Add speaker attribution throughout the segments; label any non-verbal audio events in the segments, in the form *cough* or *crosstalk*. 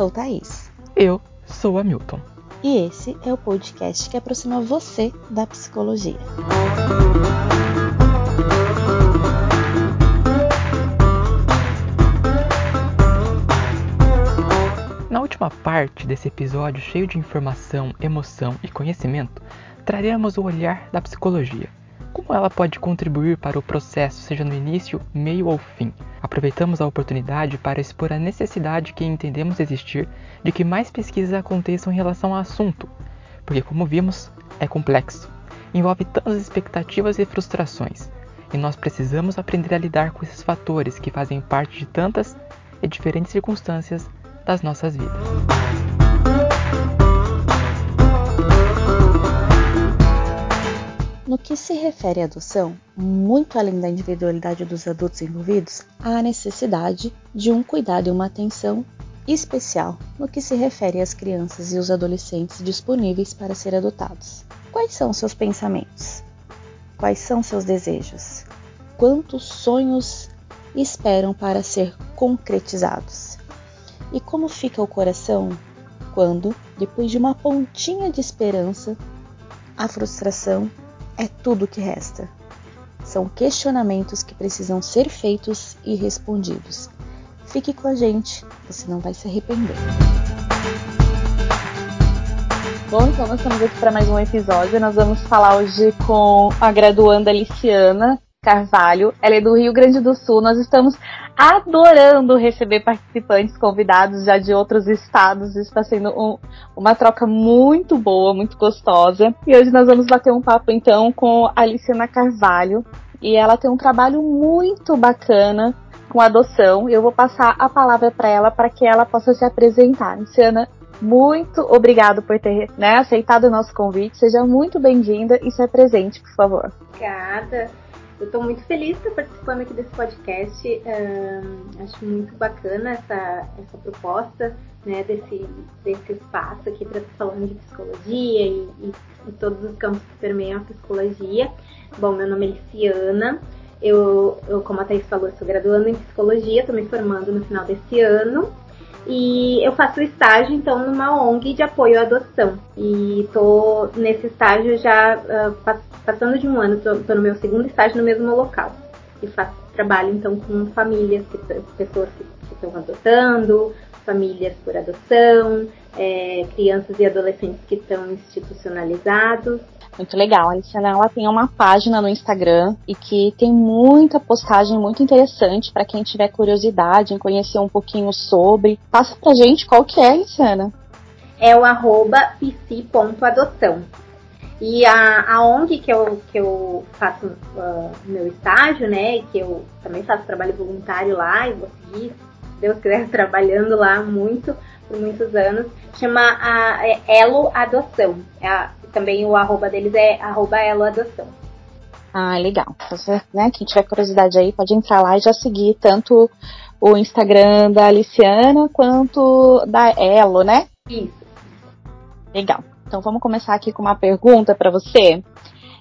Speaker 1: sou Thaís.
Speaker 2: Eu sou Hamilton.
Speaker 1: E esse é o podcast que aproxima você da psicologia.
Speaker 2: Na última parte desse episódio cheio de informação, emoção e conhecimento, traremos o olhar da psicologia. Como ela pode contribuir para o processo, seja no início, meio ou fim? Aproveitamos a oportunidade para expor a necessidade que entendemos existir de que mais pesquisas aconteçam em relação ao assunto, porque, como vimos, é complexo, envolve tantas expectativas e frustrações, e nós precisamos aprender a lidar com esses fatores que fazem parte de tantas e diferentes circunstâncias das nossas vidas.
Speaker 1: No que se refere à adoção, muito além da individualidade dos adultos envolvidos, há a necessidade de um cuidado e uma atenção especial no que se refere às crianças e os adolescentes disponíveis para ser adotados. Quais são seus pensamentos? Quais são seus desejos? Quantos sonhos esperam para ser concretizados? E como fica o coração quando, depois de uma pontinha de esperança, a frustração é tudo que resta. São questionamentos que precisam ser feitos e respondidos. Fique com a gente, você não vai se arrepender. Bom, então nós estamos aqui para mais um episódio. Nós vamos falar hoje com a graduanda Aliciana Carvalho. Ela é do Rio Grande do Sul. Nós estamos adorando receber participantes convidados já de outros estados. Está sendo um, uma troca muito boa, muito gostosa. E hoje nós vamos bater um papo então com a Aliciana Carvalho. E ela tem um trabalho muito bacana com adoção. Eu vou passar a palavra para ela para que ela possa se apresentar. Luciana, muito obrigado por ter né, aceitado o nosso convite. Seja muito bem-vinda e se apresente, por favor.
Speaker 3: Obrigada. Eu estou muito feliz de estar participando aqui desse podcast. Acho muito bacana essa, essa proposta né, desse, desse espaço aqui para estar falando de psicologia e, e, e, todos os campos que permeiam a psicologia. Bom, meu nome é Liciana. Eu, eu, como a Thaís falou, sou graduando em psicologia, estou me formando no final desse ano. E eu faço estágio, então, numa ONG de apoio à adoção. E tô nesse estágio já uh, passando de um ano, tô, tô, no meu segundo estágio no mesmo local. E faço trabalho, então, com famílias, pessoas que, que estão adotando, famílias por adoção, é, crianças e adolescentes que estão institucionalizados.
Speaker 1: Muito legal. A Aliciana ela tem uma página no Instagram e que tem muita postagem muito interessante para quem tiver curiosidade em conhecer um pouquinho sobre. Passa pra gente qual que é, Aliciana.
Speaker 3: É o arroba. E a, a ONG que eu, que eu faço uh, meu estágio, né, e que eu também faço trabalho voluntário lá e vou seguir, se Deus quiser, *laughs* trabalhando lá muito, por muitos anos, chama a, é Elo Adoção. É a, também o arroba deles é arroba Elo Adoção.
Speaker 1: Ah, legal. Você, né, quem tiver curiosidade aí pode entrar lá e já seguir tanto o Instagram da Aliciana quanto da Elo, né?
Speaker 3: Isso.
Speaker 1: Legal. Então vamos começar aqui com uma pergunta para você.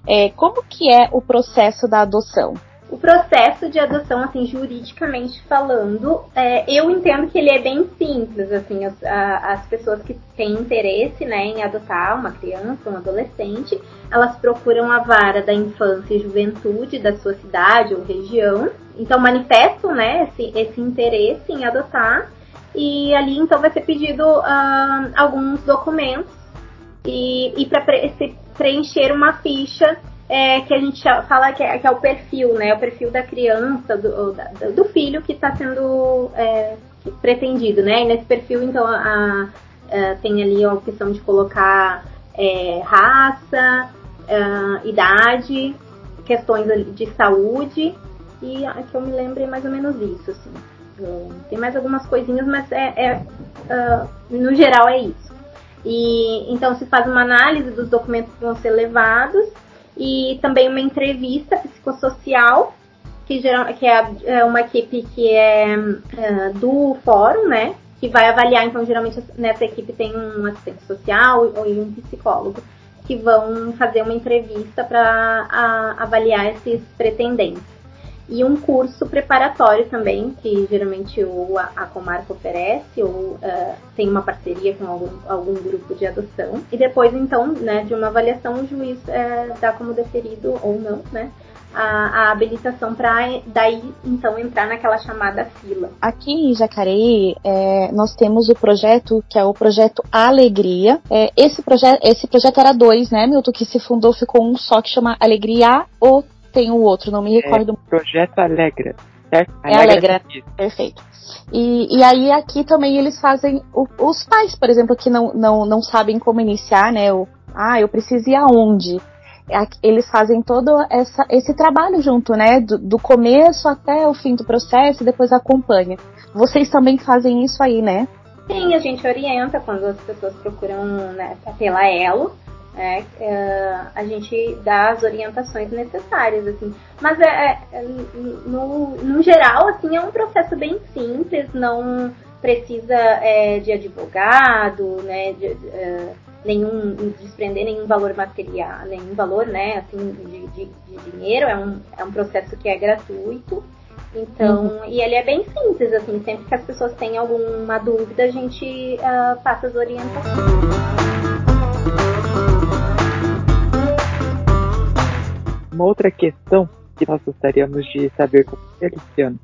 Speaker 1: É, como que é o processo da adoção?
Speaker 3: O processo de adoção, assim, juridicamente falando, é, eu entendo que ele é bem simples, assim, as, as pessoas que têm interesse, né, em adotar uma criança, um adolescente, elas procuram a vara da infância e juventude da sua cidade ou região, então manifestam, né, esse, esse interesse em adotar, e ali então vai ser pedido uh, alguns documentos e, e para pre preencher uma ficha é, que a gente fala que é, que é, o perfil, né? O perfil da criança, do, do filho que está sendo é, pretendido, né? E nesse perfil, então, a, a, é, tem ali a opção de colocar é, raça, é, idade, questões de saúde e que eu me lembre mais ou menos isso, assim. Tem mais algumas coisinhas, mas é, uh, no geral é isso. E então se faz uma análise dos documentos que vão ser levados e também uma entrevista psicossocial, que, geral, que é, é uma equipe que é, é do fórum, né? Que vai avaliar, então geralmente nessa equipe tem um assistente social e um psicólogo que vão fazer uma entrevista para avaliar esses pretendentes. E um curso preparatório também, que geralmente ou a, a comarca oferece, ou uh, tem uma parceria com algum, algum grupo de adoção. E depois, então, né, de uma avaliação, o juiz uh, dá como deferido ou não, né, a, a habilitação para daí então entrar naquela chamada fila.
Speaker 1: Aqui em Jacareí é, nós temos o projeto que é o projeto Alegria. É, esse, projeto, esse projeto era dois, né, Milton, que se fundou, ficou um só que chama Alegria ou tem o outro, não me é, recordo.
Speaker 2: É, projeto Alegra, certo?
Speaker 1: É Alegra, perfeito. E, e aí aqui também eles fazem o, os pais, por exemplo, que não, não, não sabem como iniciar, né? O, ah, eu preciso ir aonde? eles fazem todo essa, esse trabalho junto, né? Do, do, começo até o fim do processo e depois acompanha. Vocês também fazem isso aí, né?
Speaker 3: Sim, a gente orienta quando as pessoas procuram né, pela Elo. Né, a gente dá as orientações necessárias, assim. Mas é, é, no, no geral, assim, é um processo bem simples, não precisa é, de advogado, né? De, uh, nenhum desprender nenhum valor material, nenhum valor, né, assim, de, de, de, dinheiro. É um, é um processo que é gratuito. Então, uhum. e ele é bem simples, assim, sempre que as pessoas têm alguma dúvida, a gente uh, passa as orientações.
Speaker 2: Uma outra questão que nós gostaríamos de saber com você, Luciano,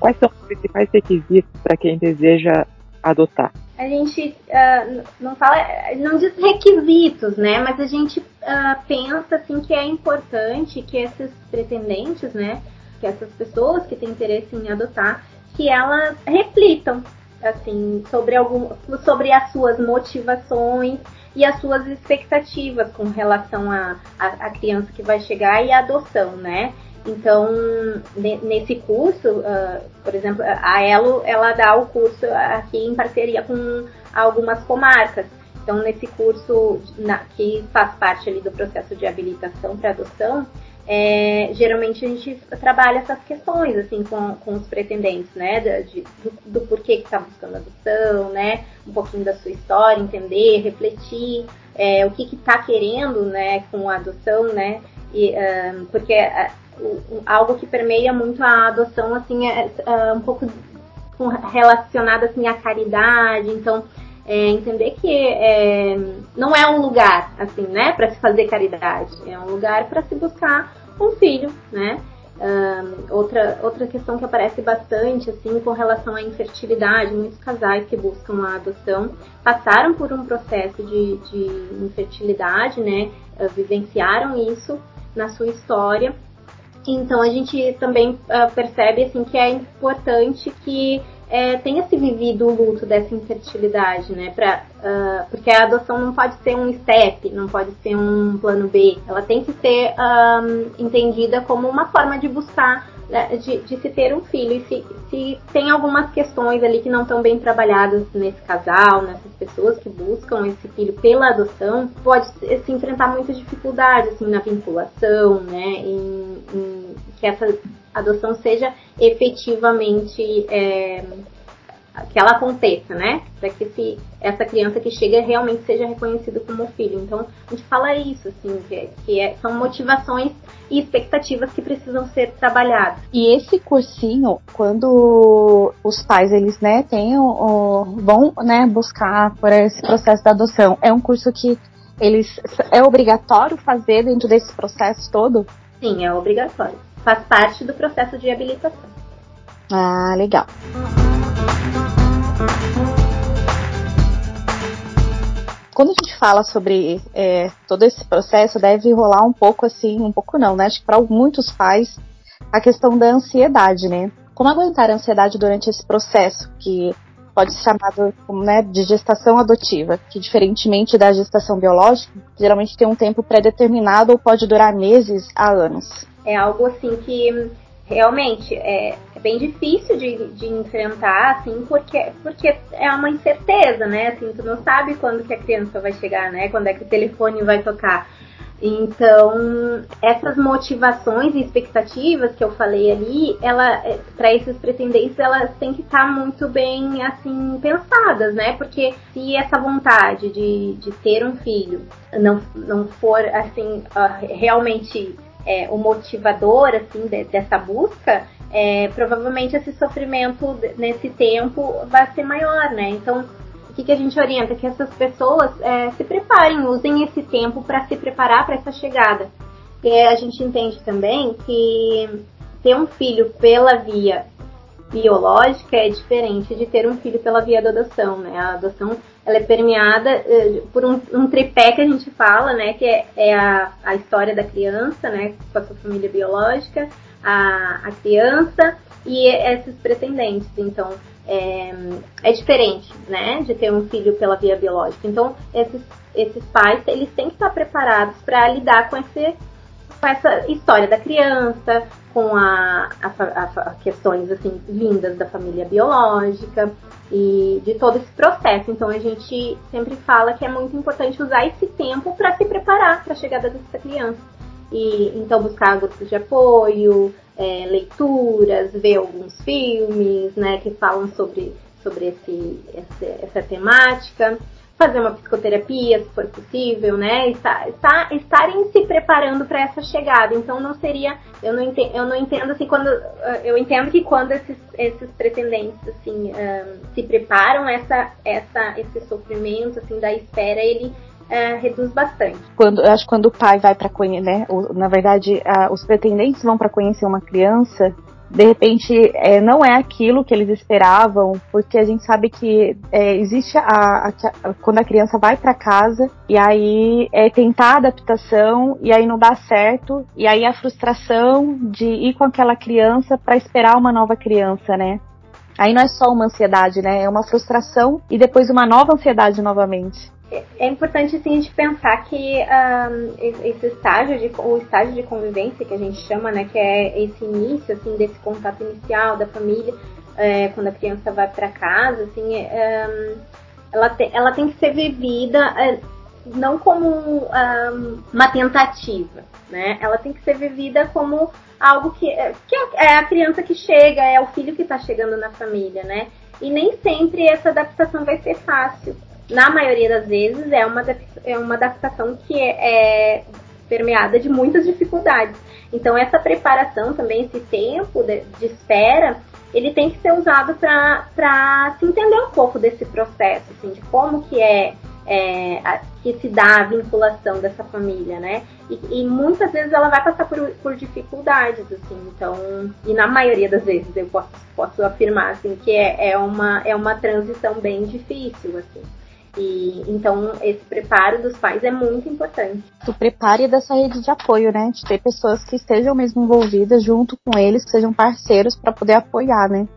Speaker 2: quais são os principais requisitos para quem deseja adotar?
Speaker 3: a gente uh, não fala, não diz requisitos, né? Mas a gente uh, pensa assim que é importante que esses pretendentes, né? Que essas pessoas que têm interesse em adotar, que elas reflitam assim sobre algum, sobre as suas motivações e as suas expectativas com relação à a, a, a, criança que vai chegar e a adoção, né? Então, nesse curso, uh, por exemplo, a Elo, ela dá o curso aqui em parceria com algumas comarcas. Então, nesse curso, na, que faz parte ali do processo de habilitação para adoção, é, geralmente a gente trabalha essas questões, assim, com, com os pretendentes, né, de, do, do, porquê que está buscando adoção, né, um pouquinho da sua história, entender, refletir, é, o que está querendo, né, com a adoção, né, e, um, porque algo que permeia muito a adoção, assim, é, é um pouco relacionado, assim, à caridade, então, é, entender que é, não é um lugar, assim, né, para se fazer caridade, é um lugar para se buscar um filho, né, um, outra, outra questão que aparece bastante, assim, com relação à infertilidade, muitos casais que buscam a adoção passaram por um processo de, de infertilidade, né, uh, vivenciaram isso na sua história. Então a gente também uh, percebe assim que é importante que é, tenha se vivido o luto dessa infertilidade, né? Pra, uh, porque a adoção não pode ser um step, não pode ser um plano B. Ela tem que ser um, entendida como uma forma de buscar né, de, de, se ter um filho. E se, se tem algumas questões ali que não estão bem trabalhadas nesse casal, nessas pessoas que buscam esse filho pela adoção, pode se enfrentar muitas dificuldades assim, na vinculação, né? Em, em que essa adoção seja efetivamente é, que ela aconteça, né? Para que esse, essa criança que chega realmente seja reconhecida como filho. Então, a gente fala isso, assim, que, que é, são motivações e expectativas que precisam ser trabalhadas.
Speaker 1: E esse cursinho, quando os pais, eles, né, têm o, vão, né, buscar por esse processo da adoção, é um curso que eles, é obrigatório fazer dentro desse processo todo?
Speaker 3: Sim, é obrigatório. Faz parte do processo de habilitação.
Speaker 1: Ah, legal. quando a gente fala sobre é, todo esse processo, deve rolar um pouco assim, um pouco não, né? Acho que para muitos pais, a questão da ansiedade, né? Como aguentar a ansiedade durante esse processo, que pode ser chamado né, de gestação adotiva, que diferentemente da gestação biológica, geralmente tem um tempo pré-determinado ou pode durar meses a anos.
Speaker 3: É algo assim que realmente é, é, bem difícil de, de enfrentar, assim, porque, porque é uma incerteza, né? Assim, tu não sabe quando que a criança vai chegar, né? Quando é que o telefone vai tocar. Então, essas motivações e expectativas que eu falei ali, ela é, para esses pretendentes, elas têm que estar muito bem assim pensadas, né? Porque se essa vontade de, de ter um filho não, não for assim realmente é, o motivador assim de, dessa busca, é, provavelmente esse sofrimento nesse tempo vai ser maior, né? Então, o que, que a gente orienta? Que essas pessoas é, se preparem, usem esse tempo para se preparar para essa chegada. E a gente entende também que ter um filho pela via biológica é diferente de ter um filho pela via da adoção, né? A adoção ela é permeada uh, por um, um, tripé que a gente fala, né? Que é, é a, a, história da criança, né? Com a sua família biológica, a, a criança e esses pretendentes. Então, é, é, diferente, né? De ter um filho pela via biológica. Então, esses, esses pais, eles têm que estar preparados para lidar com esse com essa história da criança, com a, a, a, questões assim vindas da família biológica e de todo esse processo. Então a gente sempre fala que é muito importante usar esse tempo para se preparar para a chegada dessa criança. E então buscar grupos de apoio, é, leituras, ver alguns filmes, né, que falam sobre sobre esse, essa, essa temática fazer uma psicoterapia, se for possível, né? Está, está, estarem se preparando para essa chegada. Então não seria, eu não entendo, eu não entendo assim quando eu entendo que quando esses, esses pretendentes assim um, se preparam essa, essa, esse sofrimento assim da espera, ele uh, reduz bastante.
Speaker 1: Quando eu acho que quando o pai vai para conhecer, né? Na verdade, uh, os pretendentes vão para conhecer uma criança de repente é, não é aquilo que eles esperavam, porque a gente sabe que é, existe a, a, quando a criança vai para casa e aí é tentar a adaptação e aí não dá certo e aí a frustração de ir com aquela criança para esperar uma nova criança, né? Aí não é só uma ansiedade, né? É uma frustração e depois uma nova ansiedade novamente
Speaker 3: é importante assim, a gente pensar que um, esse estágio de o estágio de convivência que a gente chama, né, que é esse início assim desse contato inicial da família é, quando a criança vai para casa, assim, é, um, ela, te, ela tem que ser vivida é, não como um, uma tentativa, né? Ela tem que ser vivida como algo que, que é a criança que chega, é o filho que está chegando na família, né? E nem sempre essa adaptação vai ser fácil na maioria das vezes, é uma, é uma adaptação que é, é permeada de muitas dificuldades. Então, essa preparação também, esse tempo de, de espera, ele tem que ser usado para se entender um pouco desse processo, assim, de como que é, é a, que se dá a vinculação dessa família, né? E, e, muitas vezes ela vai passar por, por dificuldades, assim, então, e na maioria das vezes eu posso, posso afirmar, assim, que é, é, uma, é uma transição bem difícil, assim. E, então, esse preparo dos pais é muito importante.
Speaker 1: Tu prepare dessa rede de apoio, né? De ter pessoas que estejam mesmo envolvidas junto com eles, que sejam parceiros para poder apoiar, né?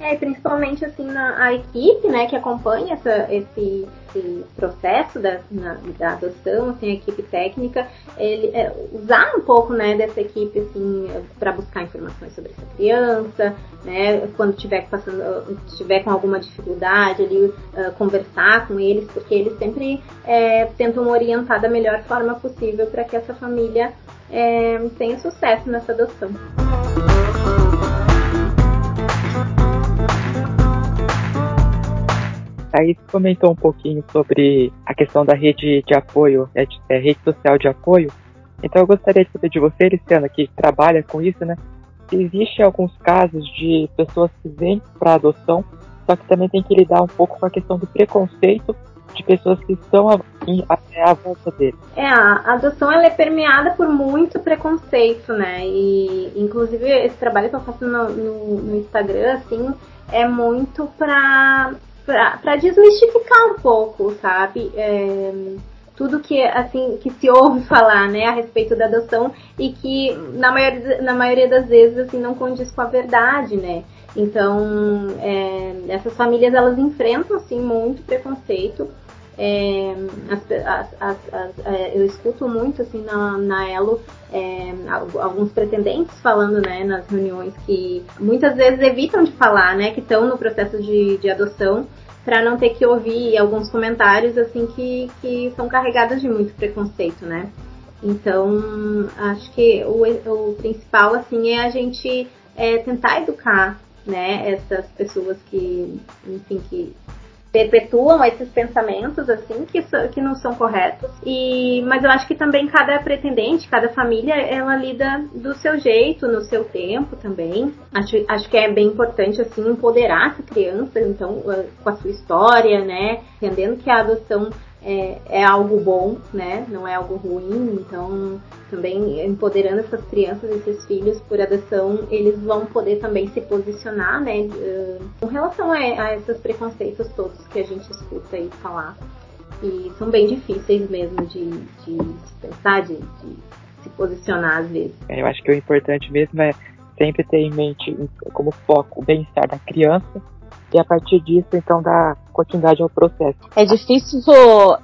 Speaker 3: É, principalmente assim na a equipe, né, que acompanha essa, esse, esse processo da, na, da adoção, assim, a equipe técnica, ele é, usar um pouco, né, dessa equipe assim para buscar informações sobre essa criança, né, quando tiver passando, tiver com alguma dificuldade, ali uh, conversar com eles, porque eles sempre é, tentam orientar da melhor forma possível para que essa família é, tenha sucesso nessa adoção.
Speaker 2: Aí comentou um pouquinho sobre a questão da rede de apoio, é, é, rede social de apoio. Então eu gostaria de saber de você, Luciana, que trabalha com isso, né? Se existe alguns casos de pessoas que vêm para adoção, só que também tem que lidar um pouco com a questão do preconceito de pessoas que estão até a volta dele.
Speaker 3: É, a adoção ela é permeada por muito preconceito, né? E inclusive esse trabalho que eu faço no, no, no Instagram, assim, é muito para para desmistificar um pouco, sabe? É, tudo que assim que se ouve *laughs* falar, né, a respeito da adoção e que na maioria, na maioria das vezes assim não condiz com a verdade, né? Então é, essas famílias elas enfrentam assim muito preconceito. É, as, as, as, é, eu escuto muito assim na, na Elo é, alguns pretendentes falando né, nas reuniões que muitas vezes evitam de falar, né, que estão no processo de, de adoção para não ter que ouvir alguns comentários assim que, que são carregados de muito preconceito, né? Então, acho que o, o principal assim é a gente é, tentar educar, né, essas pessoas que, enfim, que perpetuam esses pensamentos assim que, que não são corretos. E mas eu acho que também cada pretendente cada família ela lida do seu jeito no seu tempo também. Acho, acho que é bem importante assim empoderar essa criança então com a sua história né? Entendendo que a adoção é, é, algo bom, né? Não é algo ruim. Então, também empoderando essas crianças, esses filhos por adoção, eles vão poder também se posicionar, né? Uh, com relação a, a, esses preconceitos todos que a gente escuta aí falar. E são bem difíceis mesmo de, de, pensar, de, de se posicionar às vezes.
Speaker 2: Eu acho que o importante mesmo é sempre ter em mente como foco o bem-estar da criança e a partir disso, então, dar continuidade ao processo.
Speaker 1: É difícil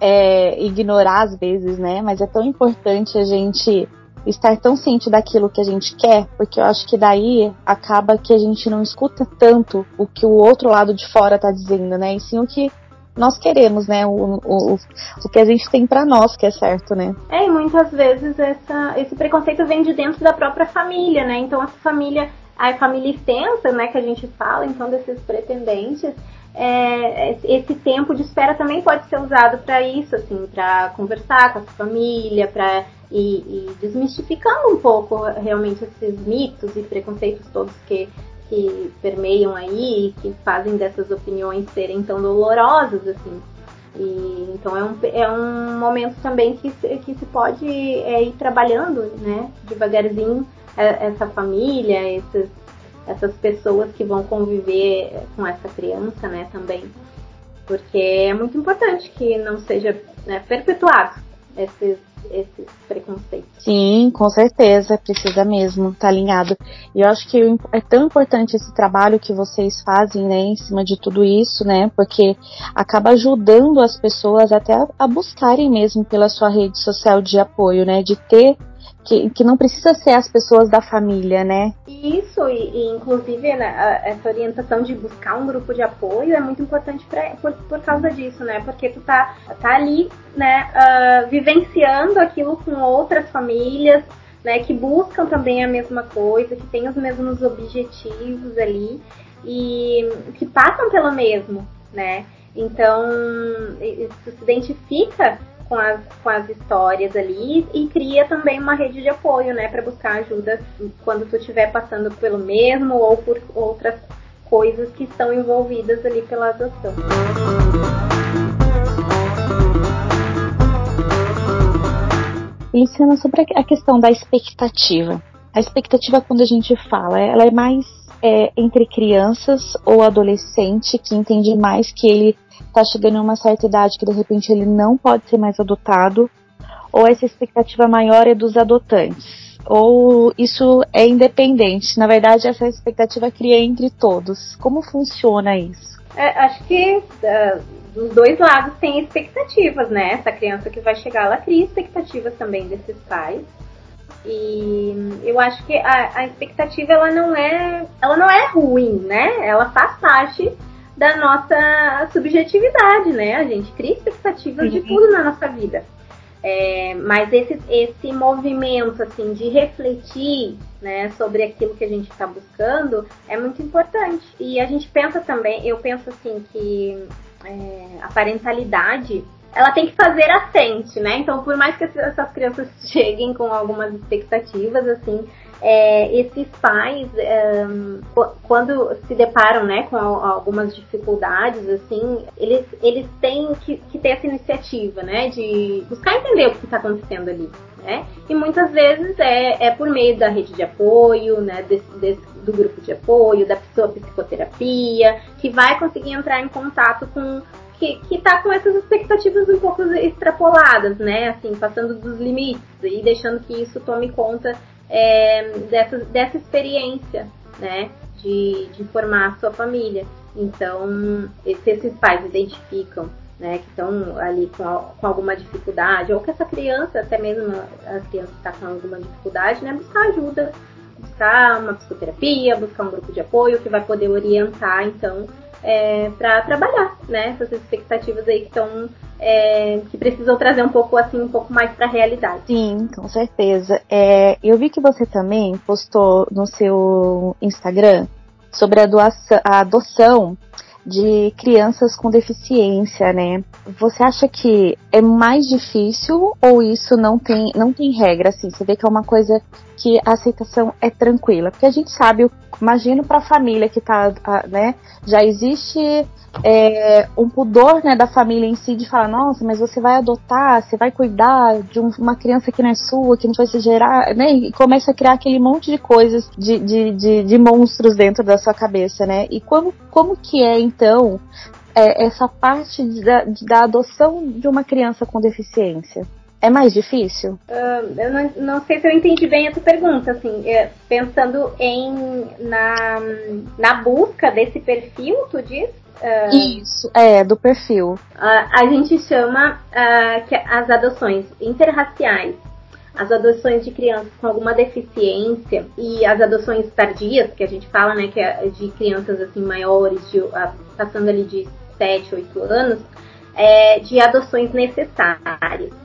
Speaker 1: é, ignorar às vezes, né? Mas é tão importante a gente estar tão ciente daquilo que a gente quer, porque eu acho que daí acaba que a gente não escuta tanto o que o outro lado de fora tá dizendo, né? E sim o que nós queremos, né? O, o, o que a gente tem para nós que é certo, né?
Speaker 3: É, e muitas vezes essa, esse preconceito vem de dentro da própria família, né? Então essa família a família extensa, né, que a gente fala, então, desses pretendentes, é, esse tempo de espera também pode ser usado para isso, assim, para conversar com a família, para ir, desmistificando um pouco realmente esses mitos e preconceitos todos que, que permeiam aí, que fazem dessas opiniões serem tão dolorosas, assim. E, então é um, é um momento também que, que se pode é, ir trabalhando, né, devagarzinho, essa família, esses, essas pessoas que vão conviver com essa criança, né, também. Porque é muito importante que não seja né, perpetuado esses, esses preconceitos.
Speaker 1: Sim, com certeza, precisa mesmo, tá alinhado. E eu acho que é tão importante esse trabalho que vocês fazem, né, em cima de tudo isso, né, porque acaba ajudando as pessoas até a, a buscarem mesmo pela sua rede social de apoio, né, de ter que, que não precisa ser as pessoas da família, né?
Speaker 3: Isso, e, e inclusive né, essa orientação de buscar um grupo de apoio é muito importante pra, por, por causa disso, né? Porque tu tá, tá ali, né, uh, vivenciando aquilo com outras famílias, né, que buscam também a mesma coisa, que têm os mesmos objetivos ali e que passam pelo mesmo, né? Então, tu se identifica com as, com as histórias ali e cria também uma rede de apoio, né, para buscar ajuda quando tu estiver passando pelo mesmo ou por outras coisas que estão envolvidas ali pela adoção.
Speaker 1: Luciana, sobre a questão da expectativa. A expectativa, quando a gente fala, ela é mais é, entre crianças ou adolescente que entende mais que ele está chegando em uma certa idade que de repente ele não pode ser mais adotado, ou essa expectativa maior é dos adotantes, ou isso é independente. Na verdade, essa expectativa cria entre todos. Como funciona isso?
Speaker 3: É, acho que uh, dos dois lados tem expectativas, né? Essa criança que vai chegar, ela cria expectativas também desses pais. E eu acho que a, a expectativa ela não é, ela não é ruim, né? Ela faz parte da nossa subjetividade, né? A gente cria expectativas de tudo na nossa vida. É, mas esse, esse movimento assim de refletir né, sobre aquilo que a gente está buscando é muito importante. E a gente pensa também, eu penso assim que é, a parentalidade ela tem que fazer a frente, né? Então, por mais que essas crianças *laughs* cheguem com algumas expectativas, assim, é, esses pais, quando se deparam né, com algumas dificuldades, assim, eles, eles têm que, que ter essa iniciativa, né, de buscar entender o que está acontecendo ali, né? E muitas vezes é, é por meio da rede de apoio, né, desse, desse, do grupo de apoio, da sua psicoterapia, que vai conseguir entrar em contato com que, que tá com essas expectativas um pouco extrapoladas, né? Assim, passando dos limites e deixando que isso tome conta é, dessa, dessa experiência, né? De, de formar a sua família. Então, se esses pais identificam né, que estão ali com, com, alguma dificuldade, ou que essa criança, até mesmo a criança está com alguma dificuldade, né, buscar ajuda, buscar uma psicoterapia, buscar um grupo de apoio que vai poder orientar, então, é, para trabalhar, né? Essas expectativas aí que estão é, que precisam trazer um pouco assim um pouco mais para a realidade.
Speaker 1: Sim, com certeza. É, eu vi que você também postou no seu Instagram sobre a, doação, a adoção de crianças com deficiência, né? Você acha que é mais difícil ou isso não tem, não tem regra, assim? Você vê que é uma coisa que a aceitação é tranquila? Porque a gente sabe, imagino para a família que tá, né? Já existe é, um pudor, né, da família em si de falar, nossa, mas você vai adotar, você vai cuidar de um, uma criança que não é sua, que não vai se gerar, né? E começa a criar aquele monte de coisas, de, de, de, de monstros dentro da sua cabeça, né? E como, como que é, então, é, essa parte da, da adoção de uma criança com deficiência? É mais difícil?
Speaker 3: Uh, eu não, não, sei se eu entendi bem a tua pergunta, assim, é, pensando em na, na busca desse perfil, tu diz?
Speaker 1: Uh, Isso, é, do perfil. Uh,
Speaker 3: a gente chama que as adoções interraciais as adoções de crianças com alguma deficiência e as adoções tardias, que a gente fala, né, que é de crianças assim maiores, de, passando ali de 7, 8 anos, é, de adoções necessárias.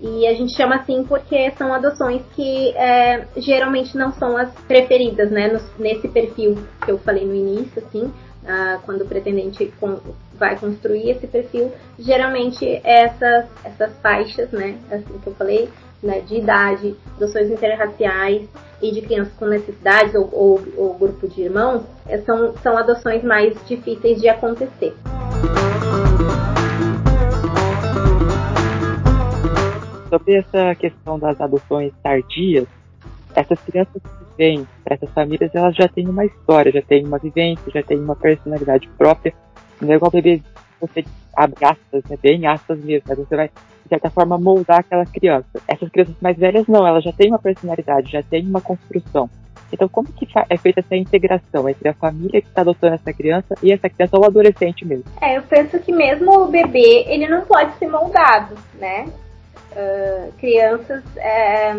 Speaker 3: E a gente chama assim porque são adoções que é, geralmente não são as preferidas, né? No, nesse perfil que eu falei no início, assim, ah, quando o pretendente com, vai construir esse perfil, geralmente essas, essas faixas, né? Assim que eu falei, né, de idade, adoções interraciais e de crianças com necessidades ou, ou, ou grupo de irmãos, é, são, são adoções mais difíceis de acontecer.
Speaker 4: Sobre essa questão das adoções tardias, essas crianças que vêm para essas famílias, elas já têm uma história, já têm uma vivência, já têm uma personalidade própria. Não é igual bebê, você abre aspas, né, bem aspas mesmo, mas você vai, de certa forma, moldar aquela criança. Essas crianças mais velhas, não, elas já têm uma personalidade, já têm uma construção. Então, como que é feita essa integração entre a família que está adotando essa criança e essa criança ou adolescente mesmo?
Speaker 3: É, eu penso que mesmo o bebê, ele não pode ser moldado, né? Uh, crianças é,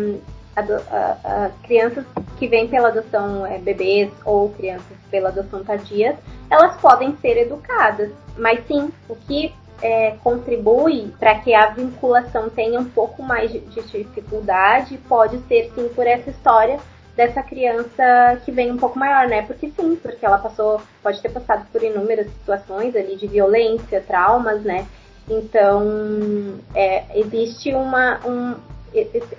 Speaker 3: ado, uh, uh, crianças que vêm pela adoção é, bebês ou crianças pela adoção tardia, elas podem ser educadas. Mas sim, o que é, contribui para que a vinculação tenha um pouco mais de, de dificuldade pode ser sim por essa história dessa criança que vem um pouco maior, né? Porque sim, porque ela passou, pode ter passado por inúmeras situações ali de violência, traumas, né? Então, é, existe uma. Um,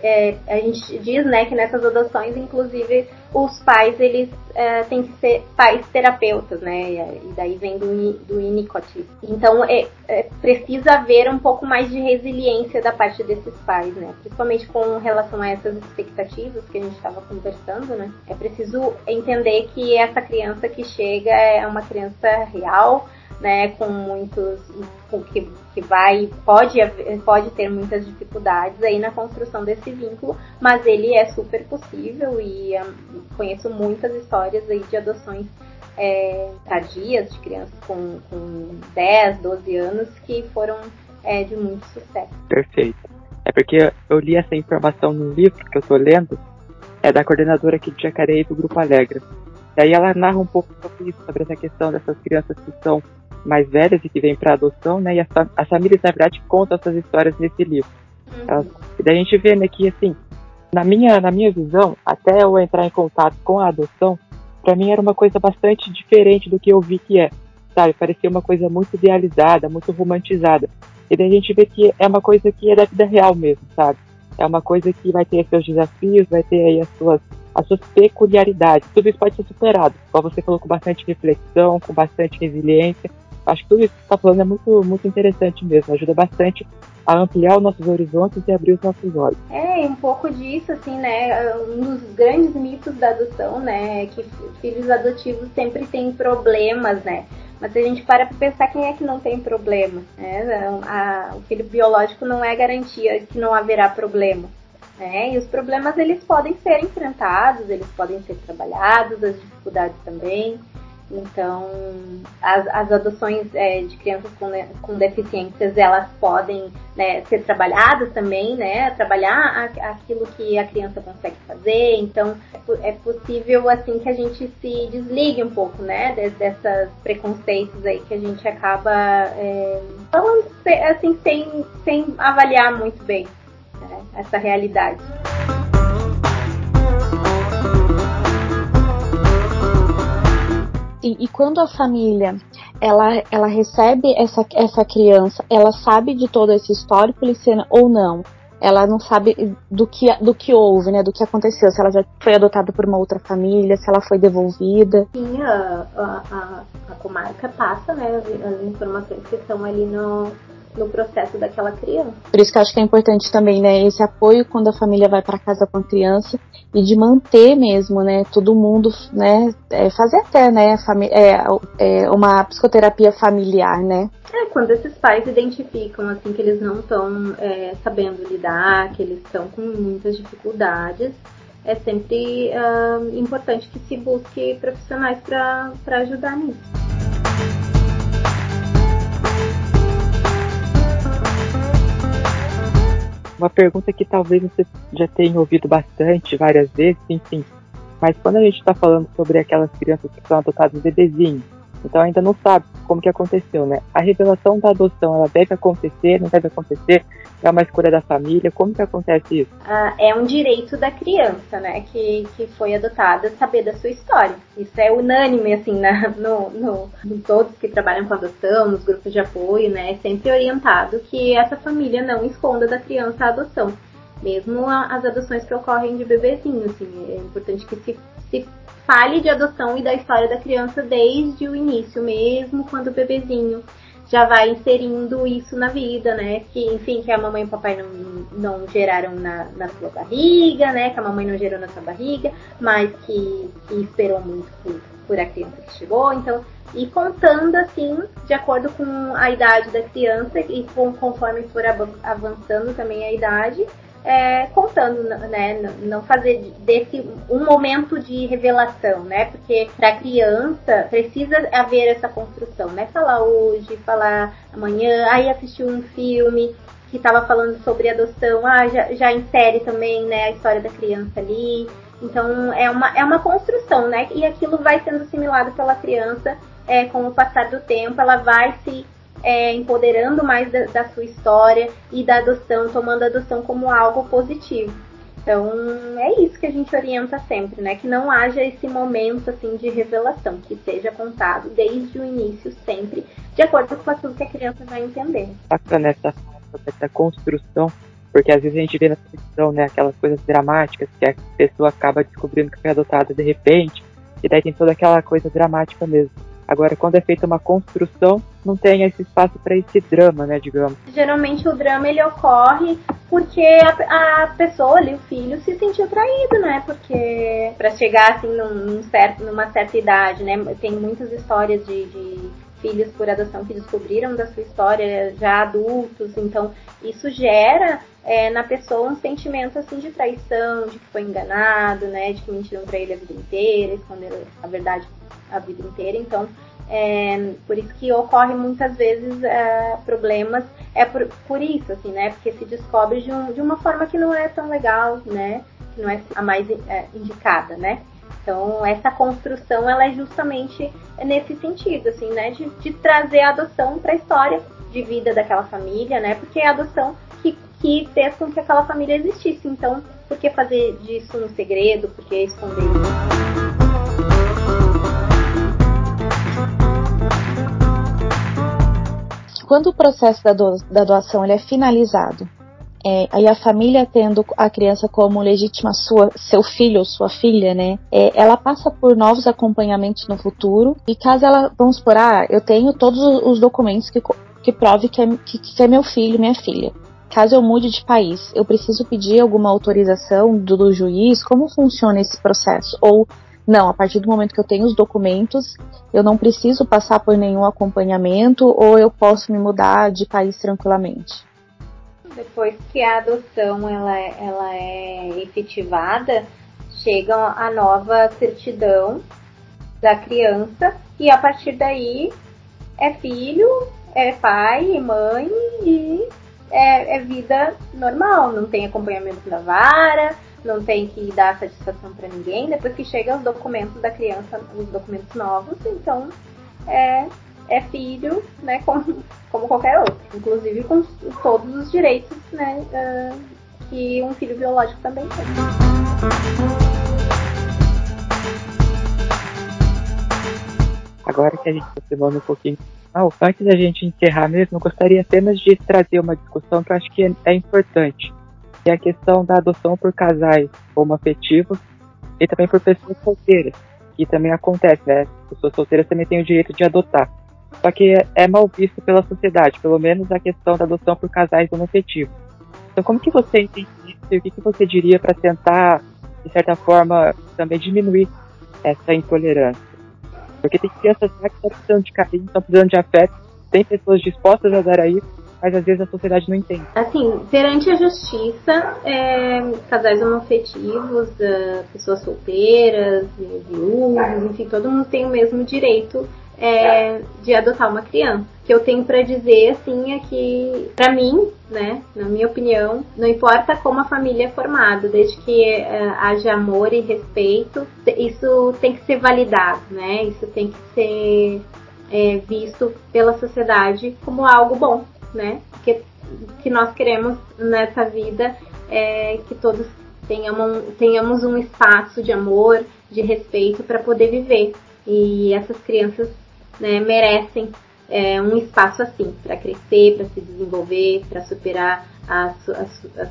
Speaker 3: é, a gente diz né, que nessas adoções, inclusive, os pais eles é, têm que ser pais terapeutas, né? E daí vem do, do INICOT. Então, é, é, precisa haver um pouco mais de resiliência da parte desses pais, né? Principalmente com relação a essas expectativas que a gente estava conversando, né? É preciso entender que essa criança que chega é uma criança real, né, com muitos, com que, que vai, pode, pode ter muitas dificuldades aí na construção desse vínculo, mas ele é super possível e um, conheço muitas histórias aí de adoções é, tardias de crianças com, com 10, 12 anos que foram é, de muito sucesso.
Speaker 4: Perfeito. É porque eu li essa informação no livro que eu estou lendo, é da coordenadora aqui de Jacareí do Grupo Alegre. E aí ela narra um pouco sobre isso, sobre essa questão dessas crianças que são mais velhas e que vêm para adoção, né? E as, as, famílias, na verdade, contam essas histórias nesse livro. Uhum. e daí a gente vê, né, que, assim, na minha, na minha visão, até eu entrar em contato com a adoção, para mim era uma coisa bastante diferente do que eu vi que é, sabe? Parecia uma coisa muito idealizada, muito romantizada. E daí a gente vê que é uma coisa que é da vida real mesmo, sabe? É uma coisa que vai ter seus desafios, vai ter aí as suas as suas peculiaridades. Tudo isso pode ser superado, como você falou, com bastante reflexão, com bastante resiliência. Acho que tudo isso que você está falando é muito, muito interessante mesmo, ajuda bastante a ampliar os nossos horizontes e abrir os nossos olhos.
Speaker 3: É, um pouco disso, assim, né? Um dos grandes mitos da adoção, né? É que filhos adotivos sempre têm problemas, né? Mas a gente para para pensar quem é que não tem problema, né? A, o filho biológico não é garantia que não haverá problema. Né? E os problemas eles podem ser enfrentados, eles podem ser trabalhados, as dificuldades também. Então, as, as adoções é, de crianças com, com deficiências, elas podem né, ser trabalhadas também, né? Trabalhar a, aquilo que a criança consegue fazer. Então, é, possível, assim, que a gente se desligue um pouco, né? De, dessas preconceitos aí que a gente acaba é, falando, assim, sem, sem avaliar muito bem né, essa realidade.
Speaker 1: E, e, quando a família ela, ela recebe essa, essa criança, ela sabe de todo esse histórico, Licena, ou não? Ela não sabe do que, do que houve, né? Do que aconteceu, se ela já foi adotada por uma outra família, se ela foi devolvida.
Speaker 3: Sim, a, a, a comarca passa, né? As informações que estão ali no, no processo daquela criança.
Speaker 1: Por isso que eu acho que é importante também, né, esse apoio quando a família vai para casa com a criança e de manter mesmo, né, todo mundo, né, é, fazer até, né, é, é, uma psicoterapia familiar, né.
Speaker 3: É, quando esses pais identificam, assim, que eles não estão é, sabendo lidar, que eles estão com muitas dificuldades, é sempre uh, importante que se busque profissionais para ajudar nisso.
Speaker 2: Uma pergunta que talvez você já tenha ouvido bastante, várias vezes, enfim. Mas quando a gente está falando sobre aquelas crianças que são adotadas bebezinhos, então ainda não sabe como que aconteceu, né? A revelação da adoção, ela deve acontecer, não deve acontecer? É uma escolha da família? Como que acontece isso?
Speaker 3: Ah, é um direito da criança, né? Que, que foi adotada saber da sua história. Isso é unânime, assim, na, no, no, em todos que trabalham com adoção, nos grupos de apoio, né? É sempre orientado que essa família não esconda da criança a adoção. Mesmo as adoções que ocorrem de bebezinho, assim, é importante que se, se fale de adoção e da história da criança desde o início, mesmo quando o bebezinho já vai inserindo isso na vida, né? Que, enfim, que a mamãe e o papai não, não geraram na, na sua barriga, né? Que a mamãe não gerou na sua barriga, mas que, que esperou muito por, por a criança que chegou. Então, e contando assim, de acordo com a idade da criança e com, conforme for avançando também a idade, é, contando, né? Não fazer desse um momento de revelação, né? Porque para criança precisa haver essa construção, né? Falar hoje, falar amanhã, aí assistir um filme que estava falando sobre adoção, ah, já, já insere também, né, a história da criança ali. Então é uma, é uma construção, né? E aquilo vai sendo assimilado pela criança é, com o passar do tempo, ela vai se é, empoderando mais da, da, sua história e da adoção, tomando a adoção como algo positivo. Então é isso que a gente orienta sempre, né? Que não haja esse momento assim de revelação, que seja contado desde o início sempre, de acordo com aquilo que a criança vai entender.
Speaker 2: Bacana essa, essa construção, porque às vezes a gente vê na televisão, né, aquelas coisas dramáticas que a pessoa acaba descobrindo que foi adotada de repente, e daí tem toda aquela coisa dramática mesmo. Agora, quando é feita uma construção, não tem esse espaço para esse drama, né, digamos.
Speaker 3: Geralmente o drama ele ocorre porque a, a, pessoa ali, o filho, se sentiu traído, né? Porque para chegar assim num, num, certo, numa certa idade, né? Tem muitas histórias de, de filhos por adoção que descobriram da sua história já adultos, então isso gera é, na pessoa um sentimento assim de traição, de que foi enganado, né, de que mentiram para ele a vida inteira, esconderam a verdade a vida inteira. Então, é, por isso que ocorre muitas vezes é, problemas. É por, por isso, assim, né? Porque se descobre de, um, de uma forma que não é tão legal, né? Que não é a mais é, indicada, né? Então, essa construção, ela é justamente nesse sentido, assim, né? De, de trazer a adoção para a história de vida daquela família, né? Porque é a adoção que, que fez com que aquela família existisse. Então, por que fazer disso um segredo? Por que esconder isso?
Speaker 1: Quando o processo da, do, da doação ele é finalizado, é, aí a família tendo a criança como legítima sua, seu filho ou sua filha, né? É, ela passa por novos acompanhamentos no futuro e caso ela, vamos supor, ah, eu tenho todos os documentos que, que prove que é, que, que é meu filho, minha filha. Caso eu mude de país, eu preciso pedir alguma autorização do, do juiz? Como funciona esse processo? Ou não, a partir do momento que eu tenho os documentos, eu não preciso passar por nenhum acompanhamento ou eu posso me mudar de país tranquilamente.
Speaker 3: Depois que a adoção ela, é, ela é efetivada, chega a nova certidão da criança e a partir daí é filho, é pai e mãe e é, é vida normal, não tem acompanhamento da vara, não tem que dar satisfação para ninguém. Depois que chegam os documentos da criança, os documentos novos, então é, é filho, né, *laughs* como, como qualquer outro, inclusive com todos os direitos, né, uh, que um filho biológico também tem.
Speaker 4: agora que a gente está aproximando um pouquinho antes da gente encerrar mesmo, eu gostaria apenas de trazer uma discussão que eu acho que é importante, que é a questão da adoção por casais homoafetivos e também por pessoas solteiras, que também acontece, né? Pessoas solteiras também têm o direito de adotar. Só que é, mal visto pela sociedade, pelo menos a questão da adoção por casais homoafetivos. Então, como que você entende isso e o que, que você diria para tentar, de certa forma, também diminuir essa intolerância? Porque tem crianças que estão precisando de carinho, estão precisando de afeto, tem pessoas dispostas a dar a isso, mas às vezes a sociedade não entende.
Speaker 3: Assim, perante a justiça, é, casais homoafetivos, é, pessoas solteiras, viúvas, enfim, todo mundo tem o mesmo direito é, de adotar uma criança. O que eu tenho para dizer, assim, é que, para mim, né, na minha opinião, não importa como a família é formada, desde que é, haja amor e respeito, isso tem que ser validado, né? Isso tem que ser é, visto pela sociedade como algo bom, né? Porque que nós queremos nessa vida é que todos tenhamos, um espaço de amor, de respeito para poder viver. E essas crianças né, merecem é, um espaço assim para crescer, para se desenvolver, para superar as, as, as,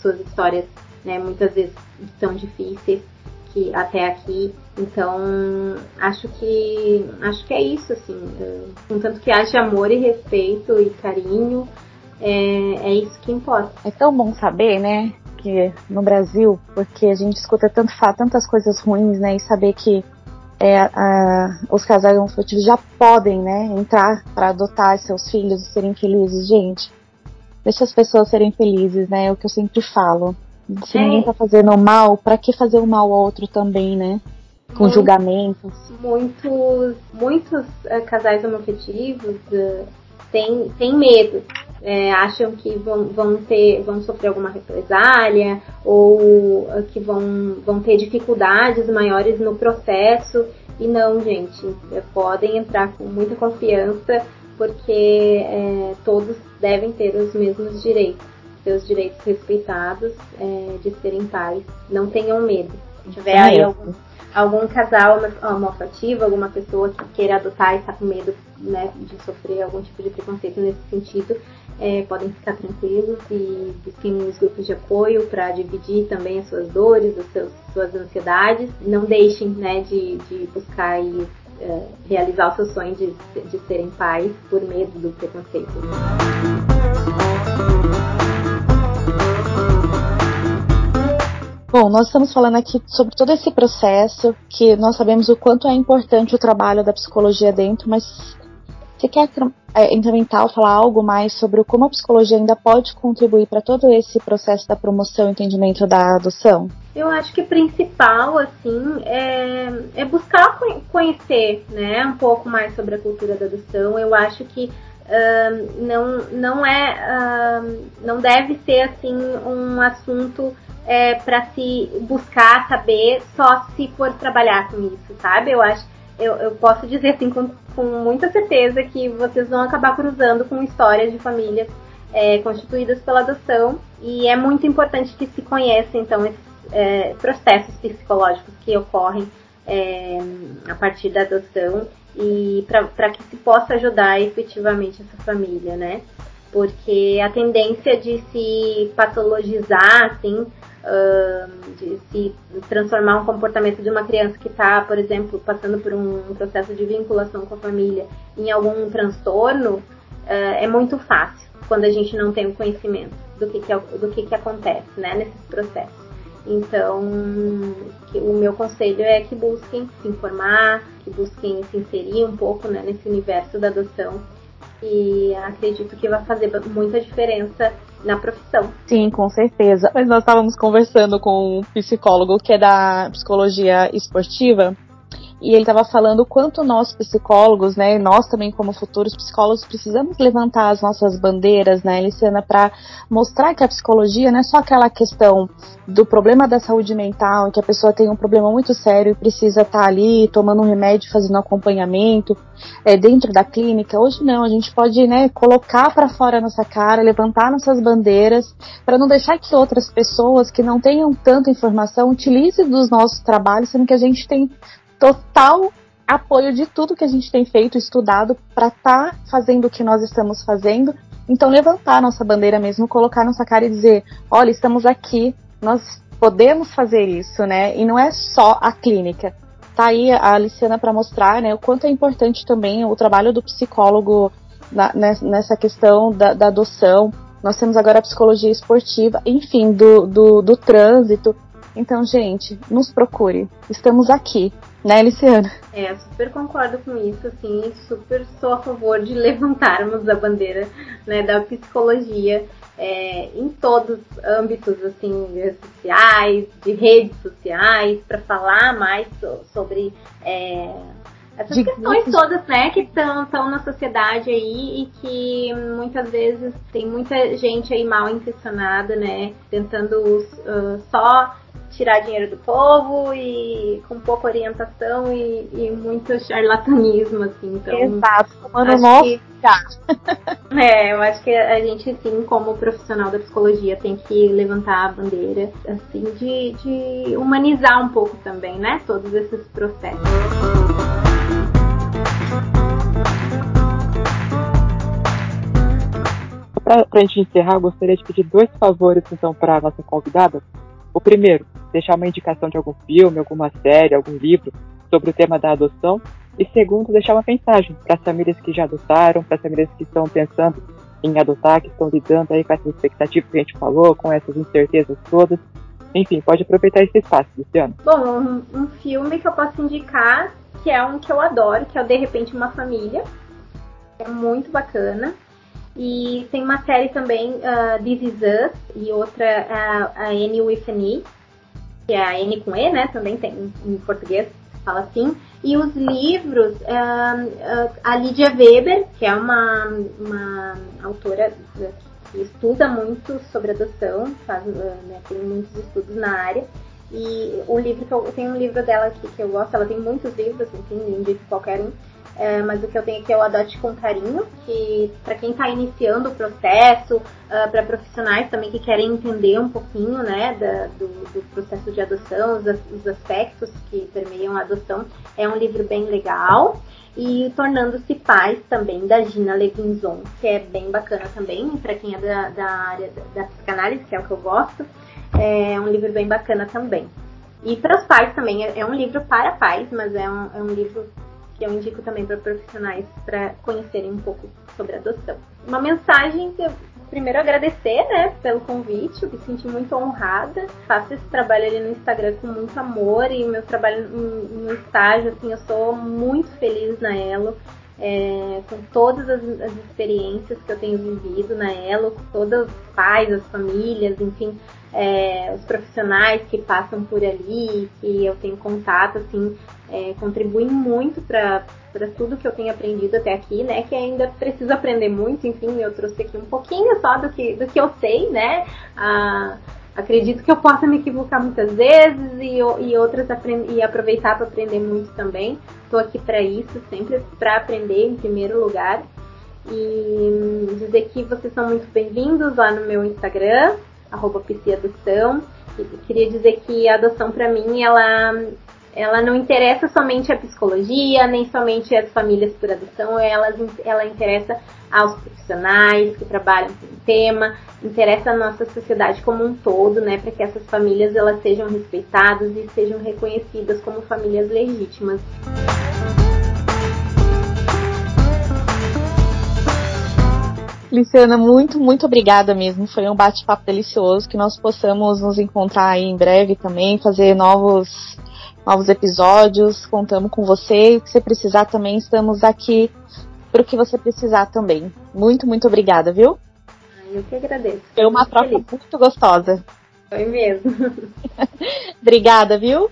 Speaker 3: suas histórias, né, muitas vezes são difíceis que até aqui. Então acho que acho que é isso assim, contanto que haja amor e respeito e carinho, é, é isso que importa.
Speaker 1: É tão bom saber, né? Que no Brasil, porque a gente escuta tanto tantas coisas ruins, né? E saber que é, a, os casais homoafetivos já podem, né, entrar para adotar seus filhos e serem felizes, gente. Deixa as pessoas serem felizes, né? É o que eu sempre falo. Se é. ninguém tá fazendo mal, para que fazer o mal ao outro também, né? Com Muito, julgamentos.
Speaker 3: Muitos, muitos uh, casais homoafetivos uh, têm, têm medo é, acham que vão, vão, ter, vão sofrer alguma represália ou que vão, vão ter dificuldades maiores no processo. E não, gente, podem entrar com muita confiança porque é, todos devem ter os mesmos direitos, seus direitos respeitados é, de serem pais. Não tenham medo. Se tiver aí algum, algum casal homoafetivo, alguma pessoa que queira adotar e está com medo né, de sofrer algum tipo de preconceito nesse sentido, é, podem ficar tranquilos e busquem os grupos de apoio para dividir também as suas dores, as seus, suas ansiedades. Não deixem né, de, de buscar e é, realizar o seu sonho de, de serem pais por medo do preconceito.
Speaker 1: Bom, nós estamos falando aqui sobre todo esse processo, que nós sabemos o quanto é importante o trabalho da psicologia dentro, mas você quer é, incremental falar algo mais sobre como a psicologia ainda pode contribuir para todo esse processo da promoção e entendimento da adoção?
Speaker 3: Eu acho que o principal, assim, é, é buscar conhecer, né, um pouco mais sobre a cultura da adoção. Eu acho que uh, não, não é, uh, não deve ser, assim, um assunto é, para se buscar saber só se for trabalhar com isso, sabe? Eu acho eu, eu posso dizer assim com, com, muita certeza que vocês vão acabar cruzando com histórias de famílias é, constituídas pela adoção e é muito importante que se conheça então esses é, processos psicológicos que ocorrem é, a partir da adoção e para que se possa ajudar efetivamente essa família, né? Porque a tendência de se patologizar, assim, de se transformar um comportamento de uma criança que está, por exemplo, passando por um processo de vinculação com a família em algum transtorno, é muito fácil quando a gente não tem o conhecimento do que, que, do que, que acontece né, nesses processos. Então, o meu conselho é que busquem se informar, que busquem se inserir um pouco né, nesse universo da adoção e acredito que vai fazer muita diferença na profissão.
Speaker 1: Sim, com certeza. Mas nós estávamos conversando com um psicólogo que é da psicologia esportiva e ele estava falando o quanto nós psicólogos, né, nós também como futuros psicólogos precisamos levantar as nossas bandeiras, né, Luciana, para mostrar que a psicologia não é só aquela questão do problema da saúde mental, que a pessoa tem um problema muito sério e precisa estar tá ali tomando um remédio, fazendo acompanhamento é, dentro da clínica. Hoje não, a gente pode, né, colocar para fora nossa cara, levantar nossas bandeiras, para não deixar que outras pessoas que não tenham tanta informação utilizem dos nossos trabalhos, sendo que a gente tem total apoio de tudo que a gente tem feito, estudado, para estar tá fazendo o que nós estamos fazendo. Então, levantar a nossa bandeira mesmo, colocar nossa cara e dizer: olha, estamos aqui, nós podemos fazer isso, né? E não é só a clínica. Tá aí a Aliciana para mostrar né, o quanto é importante também o trabalho do psicólogo na, nessa questão da, da, adoção. Nós temos agora a psicologia esportiva, enfim, do, do, do trânsito. Então, gente, nos procure. Estamos aqui, né, Luciana?
Speaker 3: É, super concordo com isso, assim, super sou a favor de *laughs* levantarmos a bandeira né, da psicologia é, em todos os âmbitos, assim, sociais, de redes sociais, para falar mais so, sobre é, essas de questões todas, né, que estão na sociedade aí e que muitas vezes tem muita gente aí mal intencionada, né, tentando uh, só tirar dinheiro do povo e com pouca orientação e, e muito charlatanismo, assim. Então,
Speaker 1: Exato, tomando nosso que, *laughs*
Speaker 3: É, eu acho que a gente, assim, como profissional da psicologia, tem que levantar a bandeira, assim, de, de humanizar um pouco também, né? Todos esses processos.
Speaker 4: Para a gente encerrar, eu gostaria de pedir dois favores, então, para a nossa convidada. O primeiro, deixar uma indicação de algum filme, alguma série, algum livro sobre o tema da adoção. E segundo, deixar uma mensagem para as famílias que já adotaram, para as famílias que estão pensando em adotar, que estão lidando aí com essas expectativas que a gente falou, com essas incertezas todas. Enfim, pode aproveitar esse espaço, Luciano.
Speaker 3: Bom, um, um filme que eu posso indicar, que é um que eu adoro, que é o De Repente Uma Família. É muito bacana. E tem uma série também, uh, This Is Us, e outra, uh, a Annie with an E, que é a N com E, né? Também tem em português, fala assim. E os livros, uh, a Lídia Weber, que é uma, uma autora que estuda muito sobre adoção, faz, né, tem muitos estudos na área. E o livro que eu, tenho um livro dela aqui que eu gosto, ela tem muitos livros, enfim, indico qualquer um é, mas o que eu tenho aqui é o Adote com Carinho, que para quem está iniciando o processo, uh, ah, para profissionais também que querem entender um pouquinho né, da, do, do, processo de adoção, os, os, aspectos que permeiam a adoção, é um livro bem legal. E Tornando-se Pais também, da Gina Levinzon, que é bem bacana também, para quem é da, da área da, da psicanálise, que é o que eu gosto. É um livro bem bacana também. E para os pais também, é, é um livro para pais, mas é um, é um livro que eu indico também para profissionais para conhecerem um pouco sobre adoção. Uma mensagem que eu primeiro agradecer, né, pelo convite, eu me senti muito honrada. Faço esse trabalho ali no Instagram com muito amor e meu trabalho no estágio, assim, eu sou muito feliz na Elo. É, com todas as, as, experiências que eu tenho vivido na Elo, com todos os pais, as famílias, enfim, é, os profissionais que passam por ali, que eu tenho contato, assim, é, contribuem muito para tudo que eu tenho aprendido até aqui, né? Que ainda preciso aprender muito, enfim, eu trouxe aqui um pouquinho só do que, do que eu sei, né? Ah, acredito que eu possa me equivocar muitas vezes e, e outras e aproveitar para aprender muito também. Estou aqui para isso, sempre para aprender em primeiro lugar. E dizer que vocês são muito bem-vindos lá no meu Instagram, arroba Queria dizer que a adoção para mim, ela ela não interessa somente a psicologia, nem somente as famílias por adoção, ela, ela interessa aos profissionais que trabalham com o tema, interessa a nossa sociedade como um todo, né, para que essas famílias elas sejam respeitadas e sejam reconhecidas como famílias legítimas.
Speaker 1: Luciana, muito, muito obrigada mesmo. Foi um bate-papo delicioso. Que nós possamos nos encontrar aí em breve também, fazer novos novos episódios, contamos com você. O que você precisar também, estamos aqui para o que você precisar também. Muito, muito obrigada, viu?
Speaker 3: Eu que agradeço.
Speaker 1: Foi uma troca feliz. muito gostosa.
Speaker 3: Foi mesmo. *laughs*
Speaker 1: obrigada, viu?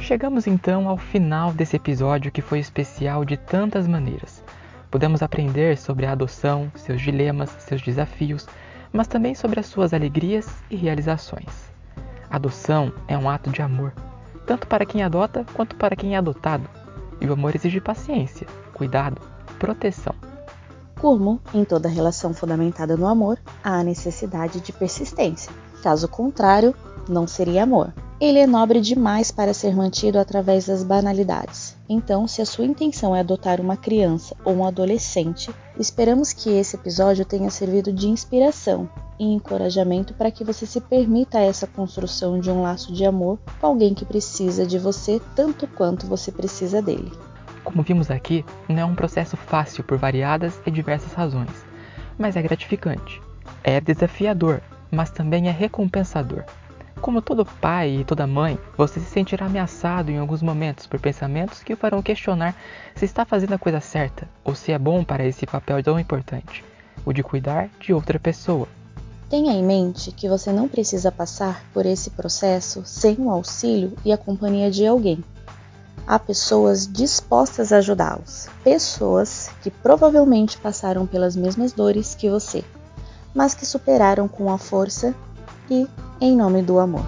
Speaker 2: Chegamos então ao final desse episódio que foi especial de tantas maneiras. Podemos aprender sobre a adoção, seus dilemas, seus desafios, mas também sobre as suas alegrias e realizações. Adoção é um ato de amor, tanto para quem adota quanto para quem é adotado. E o amor exige paciência, cuidado, proteção.
Speaker 1: Como em toda relação fundamentada no amor, há a necessidade de persistência. Caso contrário, não seria amor. Ele é nobre demais para ser mantido através das banalidades. Então, se a sua intenção é adotar uma criança ou um adolescente, esperamos que esse episódio tenha servido de inspiração e encorajamento para que você se permita essa construção de um laço de amor com alguém que precisa de você tanto quanto você precisa dele.
Speaker 2: Como vimos aqui, não é um processo fácil por variadas e diversas razões, mas é gratificante. É desafiador, mas também é recompensador. Como todo pai e toda mãe, você se sentirá ameaçado em alguns momentos por pensamentos que o farão questionar se está fazendo a coisa certa ou se é bom para esse papel tão importante, o de cuidar de outra pessoa.
Speaker 1: Tenha em mente que você não precisa passar por esse processo sem o auxílio e a companhia de alguém. Há pessoas dispostas a ajudá-los, pessoas que provavelmente passaram pelas mesmas dores que você, mas que superaram com a força e em nome do amor.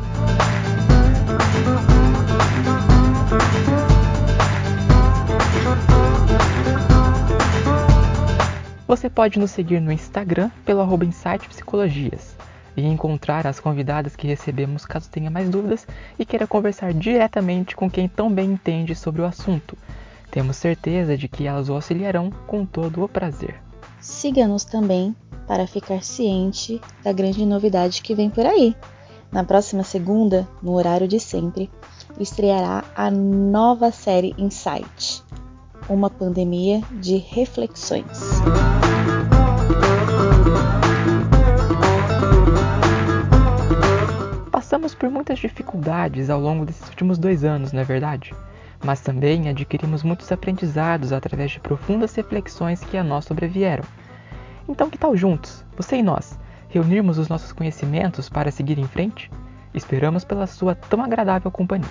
Speaker 2: Você pode nos seguir no Instagram pelo arroba Insight Psicologias e encontrar as convidadas que recebemos caso tenha mais dúvidas e queira conversar diretamente com quem tão bem entende sobre o assunto. Temos certeza de que elas o auxiliarão com todo o prazer.
Speaker 1: Siga-nos também para ficar ciente da grande novidade que vem por aí. Na próxima segunda, no horário de sempre, estreará a nova série Insight Uma pandemia de reflexões.
Speaker 2: Passamos por muitas dificuldades ao longo desses últimos dois anos, não é verdade? Mas também adquirimos muitos aprendizados através de profundas reflexões que a nós sobrevieram. Então, que tal juntos, você e nós, reunirmos os nossos conhecimentos para seguir em frente? Esperamos pela sua tão agradável companhia.